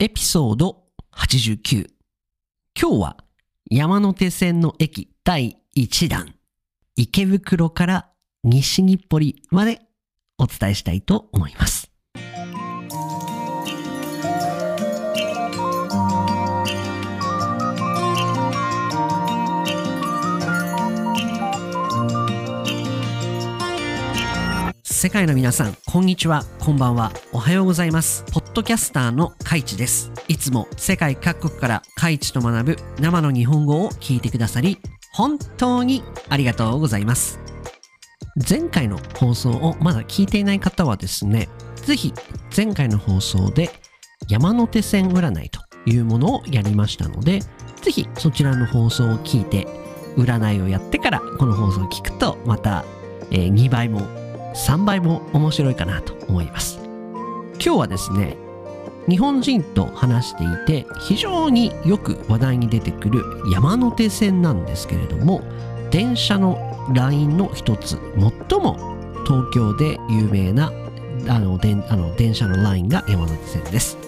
エピソード89。今日は山手線の駅第1弾、池袋から西日暮里までお伝えしたいと思います。世界の皆さん、こんにちは、こんばんは、おはようございます。ポッドキャスターのカイチです。いつも世界各国からカイチと学ぶ生の日本語を聞いてくださり、本当にありがとうございます。前回の放送をまだ聞いていない方はですね、ぜひ前回の放送で山手線占いというものをやりましたので、ぜひそちらの放送を聞いて、占いをやってからこの放送を聞くと、また、えー2倍も3倍も面白いかなと思います。今日はですね、日本人と話していて非常によく話題に出てくる山手線なんですけれども、電車のラインの一つ、最も東京で有名なあの電あの電車のラインが山手線です。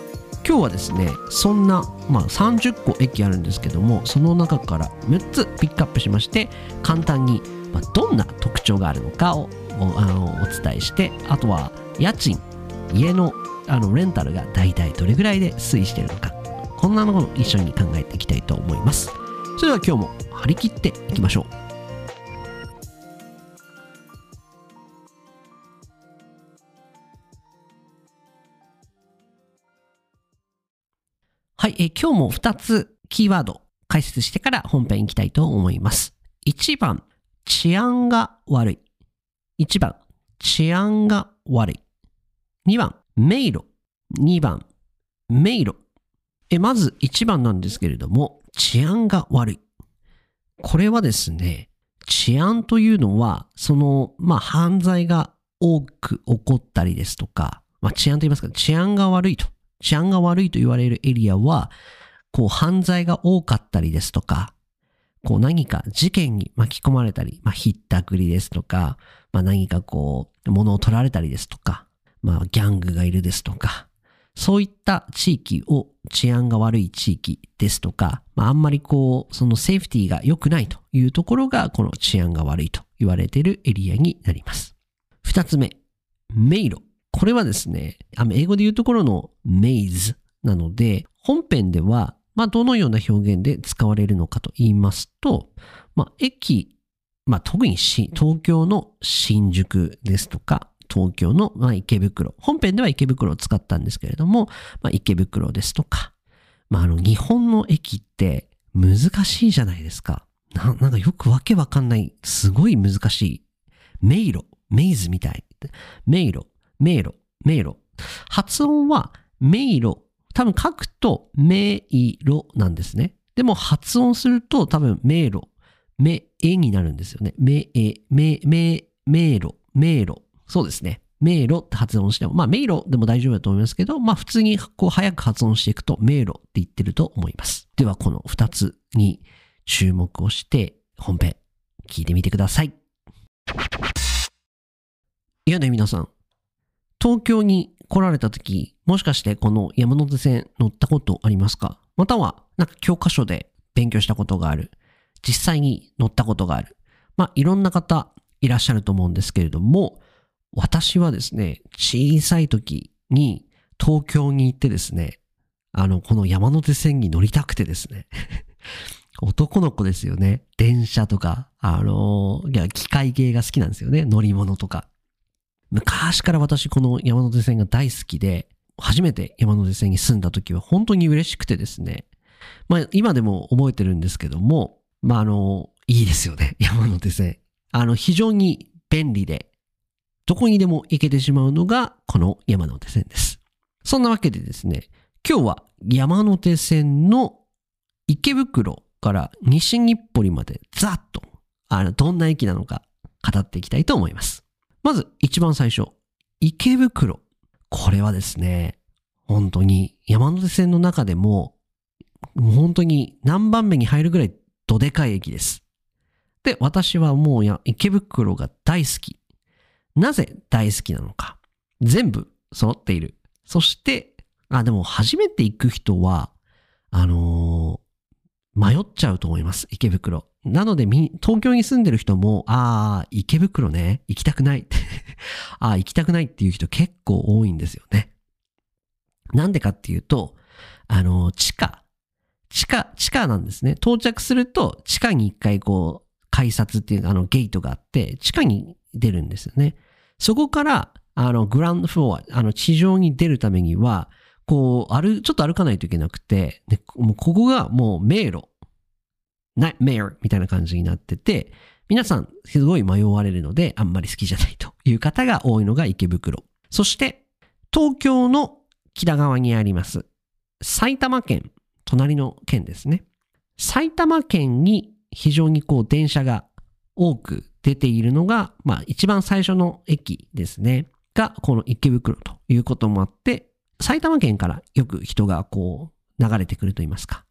今日はですね、そんな、まあ、30個駅あるんですけども、その中から6つピックアップしまして、簡単に、まあ、どんな特徴があるのかをおあのお伝えして、あとは家賃、家のあのレンタルが大体どれぐらいで推移しているのか、こんなのを一緒に考えていきたいと思います。それでは今日も張り切っていきましょう。はい、えー今日も2つキーワード解説してから本編行きたいと思います。1番、治安が悪い。1番、治安が悪い。2番、迷路。2番、迷路。え、まず1番なんですけれども、治安が悪い。これはですね、治安というのは、その、まあ、犯罪が多く起こったりですとか、まあ、治安と言いますか、治安が悪いと。治安が悪いと言われるエリアは、こう、犯罪が多かったりですとか、こう、何か事件に巻き込まれたり、まあ、ひったくりですとか、まあ、何かこう、物を取られたりですとか、まあ、ギャングがいるですとか、そういった地域を治安が悪い地域ですとか、まあ、あんまりこう、そのセーフティーが良くないというところが、この治安が悪いと言われているエリアになります。二つ目、迷路。これはですね、あの英語で言うところの maze なので、本編では、まあ、どのような表現で使われるのかと言いますと、まあ、駅、まあ、特にし東京の新宿ですとか、東京の、まあ、池袋。本編では池袋を使ったんですけれども、まあ、池袋ですとか、まあ、あの、日本の駅って難しいじゃないですか。ななんかよくわけわかんない、すごい難しい。迷路、メイズみたい。迷路、迷路、迷路。発音は迷路。多分書くと迷路なんですね。でも発音すると多分迷路、め、えになるんですよね。め、え、め、め、迷路、迷路。そうですね。迷路って発音しても、まあ迷路でも大丈夫だと思いますけど、まあ普通にこう早く発音していくと迷路って言ってると思います。ではこの二つに注目をして本編聞いてみてください。いやね、皆さん。東京に来られた時、もしかしてこの山手線乗ったことありますか？または、なんか教科書で勉強したことがある。実際に乗ったことがある。まあ、いろんな方いらっしゃると思うんですけれども、私はですね、小さい時に東京に行ってですね、あの、この山手線に乗りたくてですね、男の子ですよね。電車とか、あのいや、機械系が好きなんですよね。乗り物とか。昔から私この山手線が大好きで、初めて山手線に住んだ時は本当に嬉しくてですね。まあ今でも覚えてるんですけども、まああの、いいですよね。山手線。あの、非常に便利で、どこにでも行けてしまうのがこの山手線です。そんなわけでですね、今日は山手線の池袋から西日暮里までざっと、あの、どんな駅なのか語っていきたいと思います。まず一番最初、池袋。これはですね、本当に山手線の中でも、本当に何番目に入るぐらいどでかい駅です。で、私はもう池袋が大好き。なぜ大好きなのか。全部揃っている。そして、あ、でも初めて行く人は、あのー迷っちゃうと思います。池袋。なので、東京に住んでる人も、ああ、池袋ね、行きたくない。ああ、行きたくないっていう人結構多いんですよね。なんでかっていうと、あの地下、地下、地下なんですね。到着すると、地下に一回こう、改札っていうあのゲートがあって、地下に出るんですよね。そこから、あの、グランドフロア、あの、地上に出るためには、こう、歩、ちょっと歩かないといけなくて、でもうここがもう迷路、ナイトメアみたいな感じになってて、皆さんすごい迷われるので、あんまり好きじゃないという方が多いのが池袋。そして、東京の北側にあります、埼玉県、隣の県ですね。埼玉県に非常にこう電車が多く出ているのが、まあ一番最初の駅ですね。が、この池袋ということもあって、埼玉県からよく人がこう流れてくると言いますか。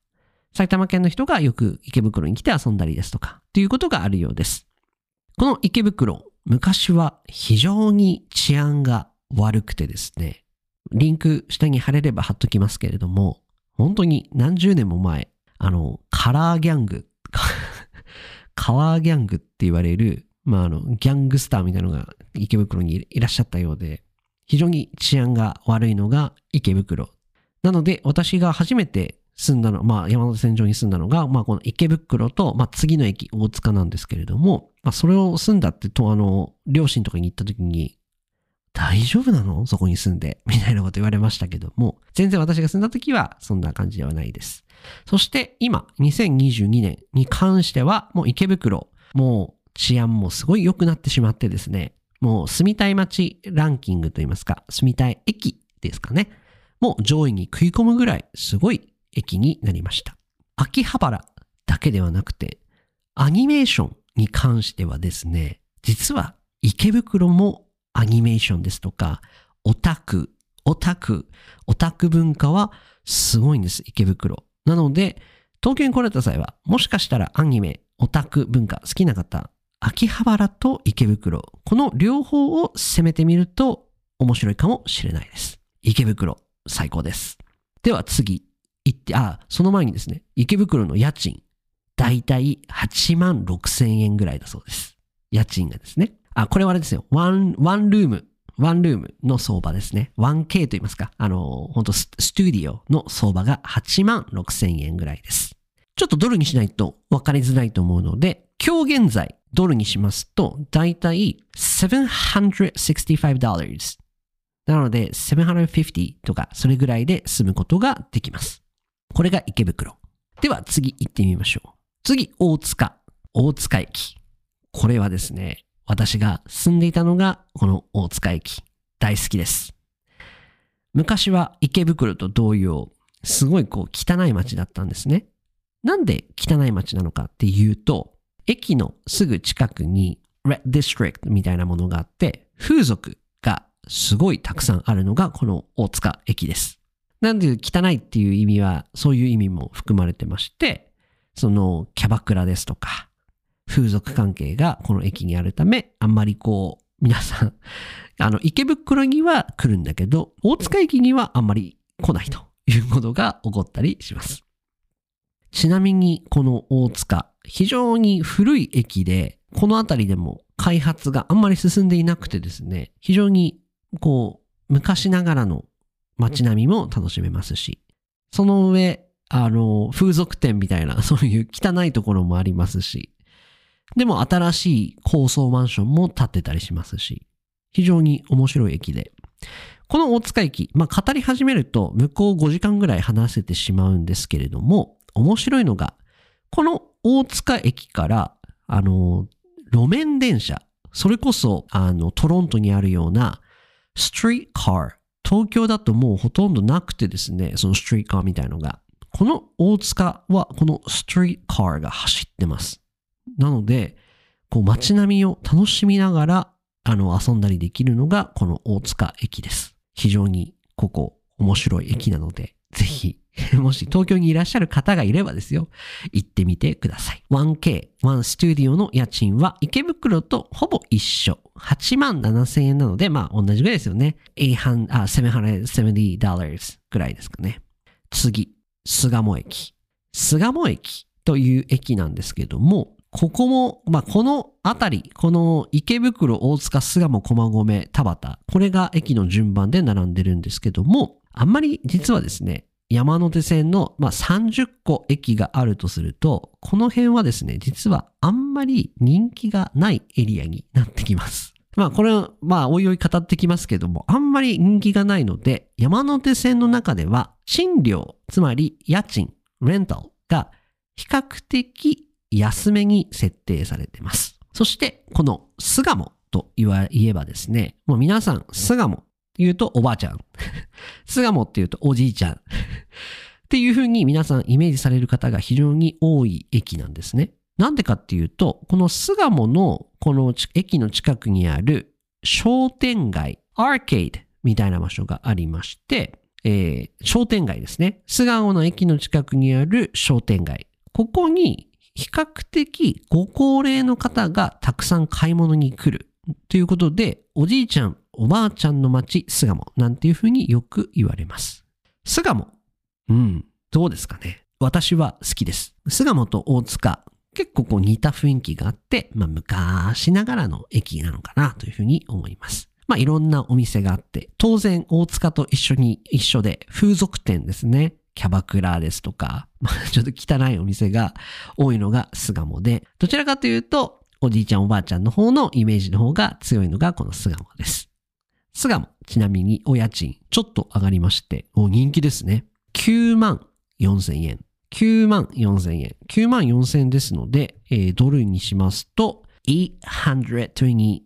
埼玉県の人がよく池袋に来て遊んだりですとか、ということがあるようです。この池袋、昔は非常に治安が悪くてですね、リンク下に貼れれば貼っときますけれども、本当に何十年も前、あの、カラーギャング、カラーギャングって言われる、まあ、あの、ギャングスターみたいなのが池袋にいらっしゃったようで、非常に治安が悪いのが池袋。なので、私が初めて住んだの、まあ、山手線上に住んだのが、まあ、この池袋と、まあ、次の駅、大塚なんですけれども、まあ、それを住んだってと、あの、両親とかに行った時に、大丈夫なの？そこに住んで。みたいなこと言われましたけども、全然私が住んだ時はそんな感じではないです。そして今、2022年に関しては、もう池袋、もう治安もすごい良くなってしまってですね、もう住みたい街ランキングといいますか、住みたい駅ですかね。もう上位に食い込むぐらいすごい駅になりました。秋葉原だけではなくて、アニメーションに関してはですね、実は池袋もアニメーションですとか、オタク、オタク、オタク文化はすごいんです、池袋。なので、東京に来られた際は、もしかしたらアニメ、オタク文化好きな方、秋葉原と池袋、この両方を攻めてみると面白いかもしれないです。池袋、最高です。では次、行って、あ、その前にですね、池袋の家賃、だいたい8万6千円ぐらいだそうです。家賃がですね。あ、これはあれですよ。ワン、ワンルーム、ワンルームの相場ですね。1K と言いますか。あの、本当ススタジオの相場が8万6千円ぐらいです。ちょっとドルにしないと分かりづらいと思うので、今日現在ドルにしますと、だいたい765なので、750とか、それぐらいで住むことができます。これが池袋。では次行ってみましょう。次、大塚。大塚駅。これはですね、私が住んでいたのが、この大塚駅。大好きです。昔は池袋と同様、すごいこう汚い街だったんですね。なんで汚い街なのかっていうと、駅のすぐ近くに Red District みたいなものがあって、風俗がすごいたくさんあるのがこの大塚駅です。なんで汚いっていう意味は、そういう意味も含まれてまして、そのキャバクラですとか、風俗関係がこの駅にあるため、あんまりこう、皆さん、あの、池袋には来るんだけど、大塚駅にはあんまり来ないということが起こったりします。ちなみに、この大塚、非常に古い駅で、この辺りでも開発があんまり進んでいなくてですね、非常に、こう、昔ながらの街並みも楽しめますし、その上、あの、風俗店みたいな、そういう汚いところもありますし、でも新しい高層マンションも建ってたりしますし、非常に面白い駅で。この大塚駅、まあ、語り始めると向こう5時間ぐらい話せてしまうんですけれども、面白いのが、この大塚駅から、あの、路面電車、それこそ、あの、トロントにあるような、ストリートカー、東京だともうほとんどなくてですね、そのストリートカーみたいのが。この大塚は、このストリートカーが走ってます。なので、こう街並みを楽しみながら、あの、遊んだりできるのが、この大塚駅です。非常に、ここ、面白い駅なので、ぜひ、もし東京にいらっしゃる方がいればですよ、行ってみてください。1K、1スタジオの家賃は池袋とほぼ一緒。8万7千円なので、まあ同じぐらいですよね。$770 ぐらいですかね。次、巣鴨駅。巣鴨駅という駅なんですけども、ここも、まあ、この辺り、この池袋、大塚、巣鴨、駒込、田端、これが駅の順番で並んでるんですけども、あんまり実はですね、山手線の、まあ、30個駅があるとすると、この辺はですね、実はあんまり人気がないエリアになってきます。まあこれは、まあおいおい語ってきますけども、あんまり人気がないので、山手線の中では賃料、つまり家賃、レンタルが比較的安めに設定されています。そして、この巣鴨と言えばですね、もう皆さん、巣鴨言うとおばあちゃん。巣鴨って言うとおじいちゃん。っていう風に皆さんイメージされる方が非常に多い駅なんですね。なんでかっていうと、この巣鴨のこの駅の近くにある商店街、アーケードみたいな場所がありまして、えー、商店街ですね。巣鴨の駅の近くにある商店街。ここに比較的ご高齢の方がたくさん買い物に来るということで、おじいちゃん、おばあちゃんの街、巣鴨なんていうふうによく言われます。巣鴨。うん、どうですかね。私は好きです。巣鴨と大塚、結構こう似た雰囲気があって、まあ昔ながらの駅なのかなというふうに思います。まあいろんなお店があって、当然大塚と一緒に、一緒で風俗店ですね。キャバクラですとか、まあ、ちょっと汚いお店が多いのが巣鴨で、どちらかというと、おじいちゃんおばあちゃんの方のイメージの方が強いのがこの巣鴨です。巣鴨、ちなみにお家賃ちょっと上がりまして、お人気ですね。9万4千円。9万4千円。9万4千円ですので、えー、ドルにしますと、827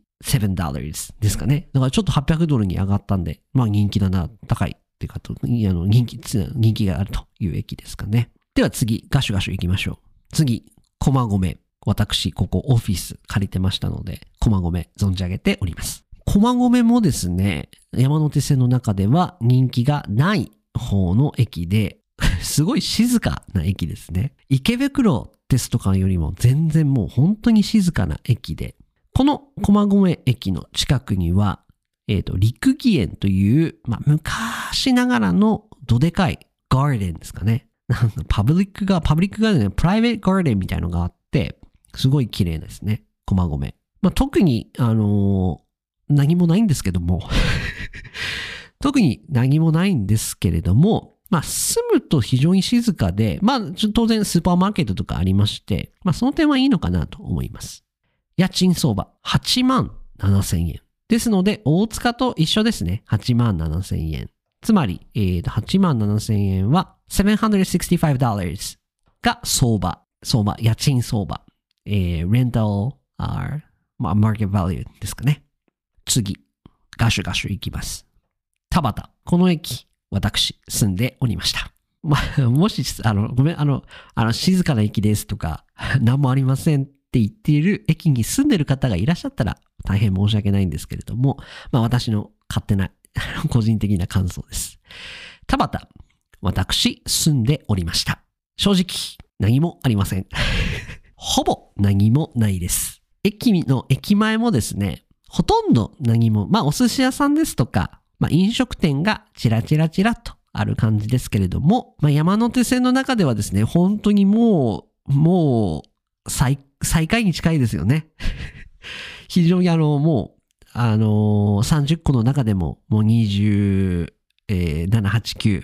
dollars ですかね。だからちょっと800ドルに上がったんで、まあ人気だな、高いっていうかと、あの人気、人気があるという駅ですかね。では次、ガシュガシュ行きましょう。次、駒込。私、ここオフィス借りてましたので、駒込存じ上げております。駒込もですね、山手線の中では人気がない方の駅で、すごい静かな駅ですね。池袋ですとかよりも全然もう本当に静かな駅で、この駒込駅の近くには、えっ、ー、と、陸義園という、まあ、昔ながらのどでかいガーデンですかね。なんかパブリックが、パブリックガーデン、プライベートガーデンみたいのがあって、すごい綺麗ですね。駒込。まあ、特に、あのー、何もないんですけども 特に何もないんですけれども、まあ、住むと非常に静かで、まあ、当然スーパーマーケットとかありまして、まあ、その点はいいのかなと思います。家賃相場、8万7千円。ですので、大塚と一緒ですね。8万7千円。つまり、えー、と8万7千円は765が相場。相場、家賃相場。えー、レンタル、まあ、マーケットバリューですかね。次、ガシュガシュ行きます。田端。この駅、私、住んでおりました。まあ、もし、あの、ごめん、あの、あの、静かな駅ですとか、何もありませんって言っている駅に住んでる方がいらっしゃったら、大変申し訳ないんですけれども、まあ私の勝手な 個人的な感想です。田端、私住んでおりました。正直、何もありません。ほぼ何もないです。駅の駅前もですね、ほとんど何も、まあお寿司屋さんですとか、まあ飲食店がチラチラチラとある感じですけれども、まあ山手線の中ではですね、本当にもう、もう最、最下位に近いですよね。非常にあの、もう、あのー、30個の中でも、もう27、8、9、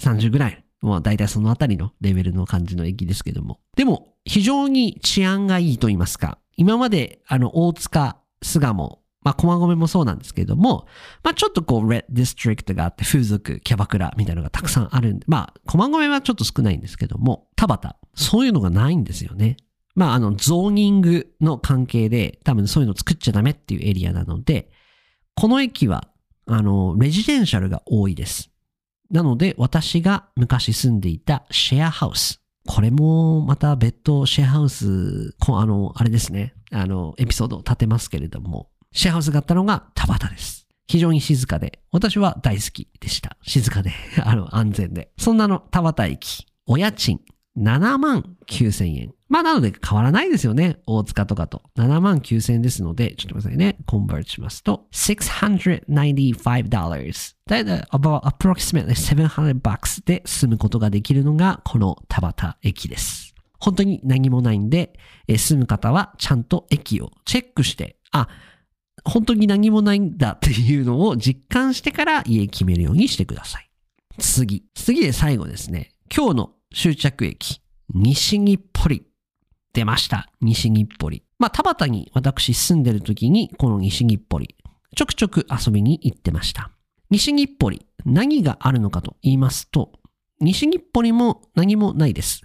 30ぐらい。もう大体そのあたりのレベルの感じの駅ですけども。でも、非常に治安がいいと言いますか。今まで、あの、大塚、巣鴨、まあ、駒込もそうなんですけども、まあ、ちょっとこう、レッドディストリクトがあって、風俗、キャバクラみたいなのがたくさんあるんで、まあ、駒込はちょっと少ないんですけども、田端、そういうのがないんですよね。まあ、あの、ゾーニングの関係で、多分そういうの作っちゃダメっていうエリアなので、この駅は、あの、レジデンシャルが多いです。なので、私が昔住んでいたシェアハウス。これもまた別途シェアハウス、あの、あれですね。あの、エピソードを立てますけれども、シェアハウスがあったのが田端です。非常に静かで、私は大好きでした。静かで、あの、安全で。そんなの田端駅、お家賃7万9000円。まあ、なので変わらないですよね。大塚とかと。7万9000円ですので、ちょっと待ってくださいね。コンバートしますと、$695。だいたい about approximately 700 bucks で住むことができるのが、この田端駅です。本当に何もないんで、え住む方はちゃんと駅をチェックして、あ、本当に何もないんだっていうのを実感してから家決めるようにしてください。次。次で最後ですね。今日の終着駅。西日。出ました。西日暮里。まあ、田端に私住んでる時に、この西日暮里。ちょくちょく遊びに行ってました。西日暮里。何があるのかと言いますと、西日暮里も何もないです。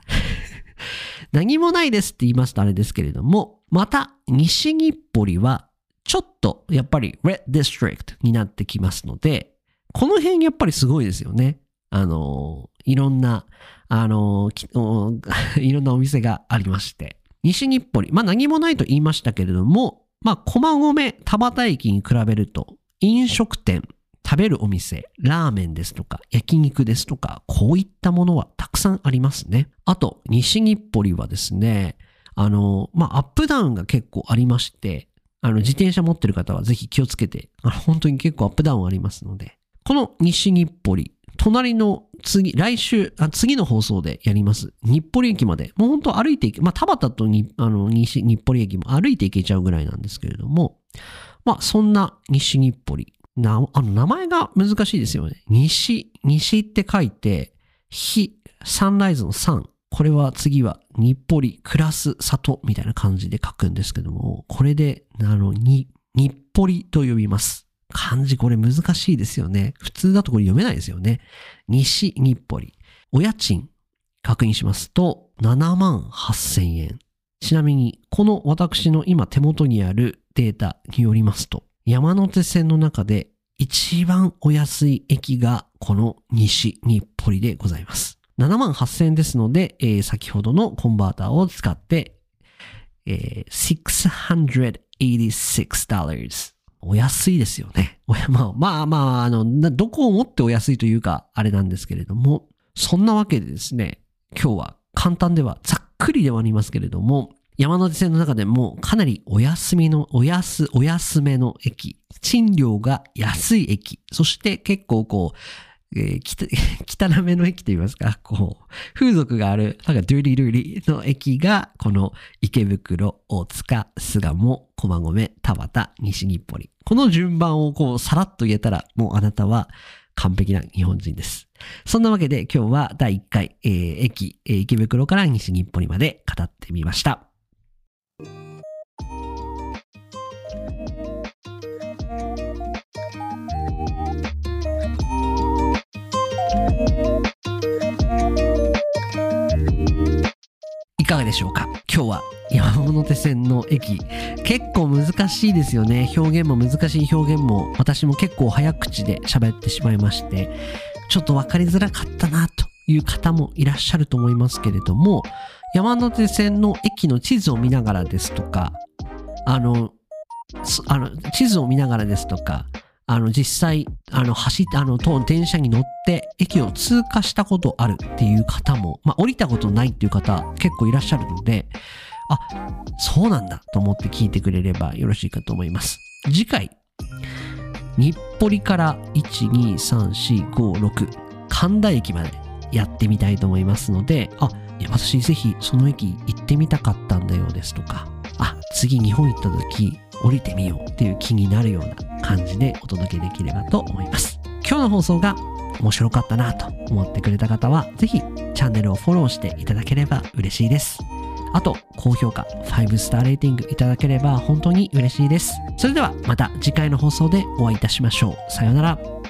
何もないですって言いますとあれですけれども、また西日暮里はちょっとやっぱり Red District になってきますので、この辺やっぱりすごいですよね。あの、いろんな、あの、きおいろんなお店がありまして。西日暮里、まあ何もないと言いましたけれども、まあ駒込田端駅に比べると飲食店、食べるお店、ラーメンですとか、焼肉ですとか、こういったものはたくさんありますね。あと、西日暮里はですね、あの、まあ、アップダウンが結構ありまして、あの、自転車持ってる方はぜひ気をつけて、あの本当に結構アップダウンありますので、この西日暮里、隣の次、来週、あ次の放送でやります。日暮里駅まで、もう本当歩いていけ、まあ、田端とに、あの、西、日暮里駅も歩いていけちゃうぐらいなんですけれども、まあ、そんな西日暮里。な、あの、名前が難しいですよね。西、西って書いて、日、サンライズのサン。これは次は日暮里、クラス、里みたいな感じで書くんですけども、これで、あの、に、日暮里と呼びます。漢字これ難しいですよね。普通だとこれ読めないですよね。西日暮里。お家賃確認しますと、7万8000円。ちなみに、この私の今手元にあるデータによりますと、山手線の中で一番お安い駅がこの西日暮里でございます。7万8000円ですので、えー先ほどのコンバーターを使って、えー686お安いですよね。おやまあまあまあ、あの、どこをもってお安いというか、あれなんですけれども、そんなわけでですね、今日は簡単では、ざっくりではありますけれども、山手線の中でもかなりお休みの、お安、お安めの駅、賃料が安い駅、そして結構こう、えーき た汚めの駅といいますか、こう、風俗がある、なんかドゥーリドゥリーの駅が、この池袋、大塚、巣鴨、駒込、田端、西日暮里。この順番をこう、さらっと言えたら、もうあなたは完璧な日本人です。そんなわけで今日は第1回、えー駅、えー池袋から西日暮里まで語ってみました。かがでしょうか？今日は山手線の駅。結構難しいですよね。表現も難しい表現も。私も結構早口で喋ってしまいまして。ちょっと分かりづらかったなという方もいらっしゃると思いますけれども。山手線の駅の地図を見ながらですとかあのあの地図を見ながらですとかあの実際あの走ってあのと電車に乗って駅を通過したことあるっていう方も、まあ、降りたことないっていう方結構いらっしゃるのであそうなんだと思って聞いてくれればよろしいかと思います。次回日暮里から12345神田駅までやってみたいと思いますのであいや私ぜひその駅行ってみたかったんだよですとかあ次日本行った時降りてみようっていう気になるような感じでお届けできればと思います。今日の放送が面白かったなと思ってくれた方はぜひチャンネルをフォローしていただければ嬉しいです。あと高評価5スターレーティングいただければ本当に嬉しいです。それではまた次回の放送でお会いいたしましょう。さようなら。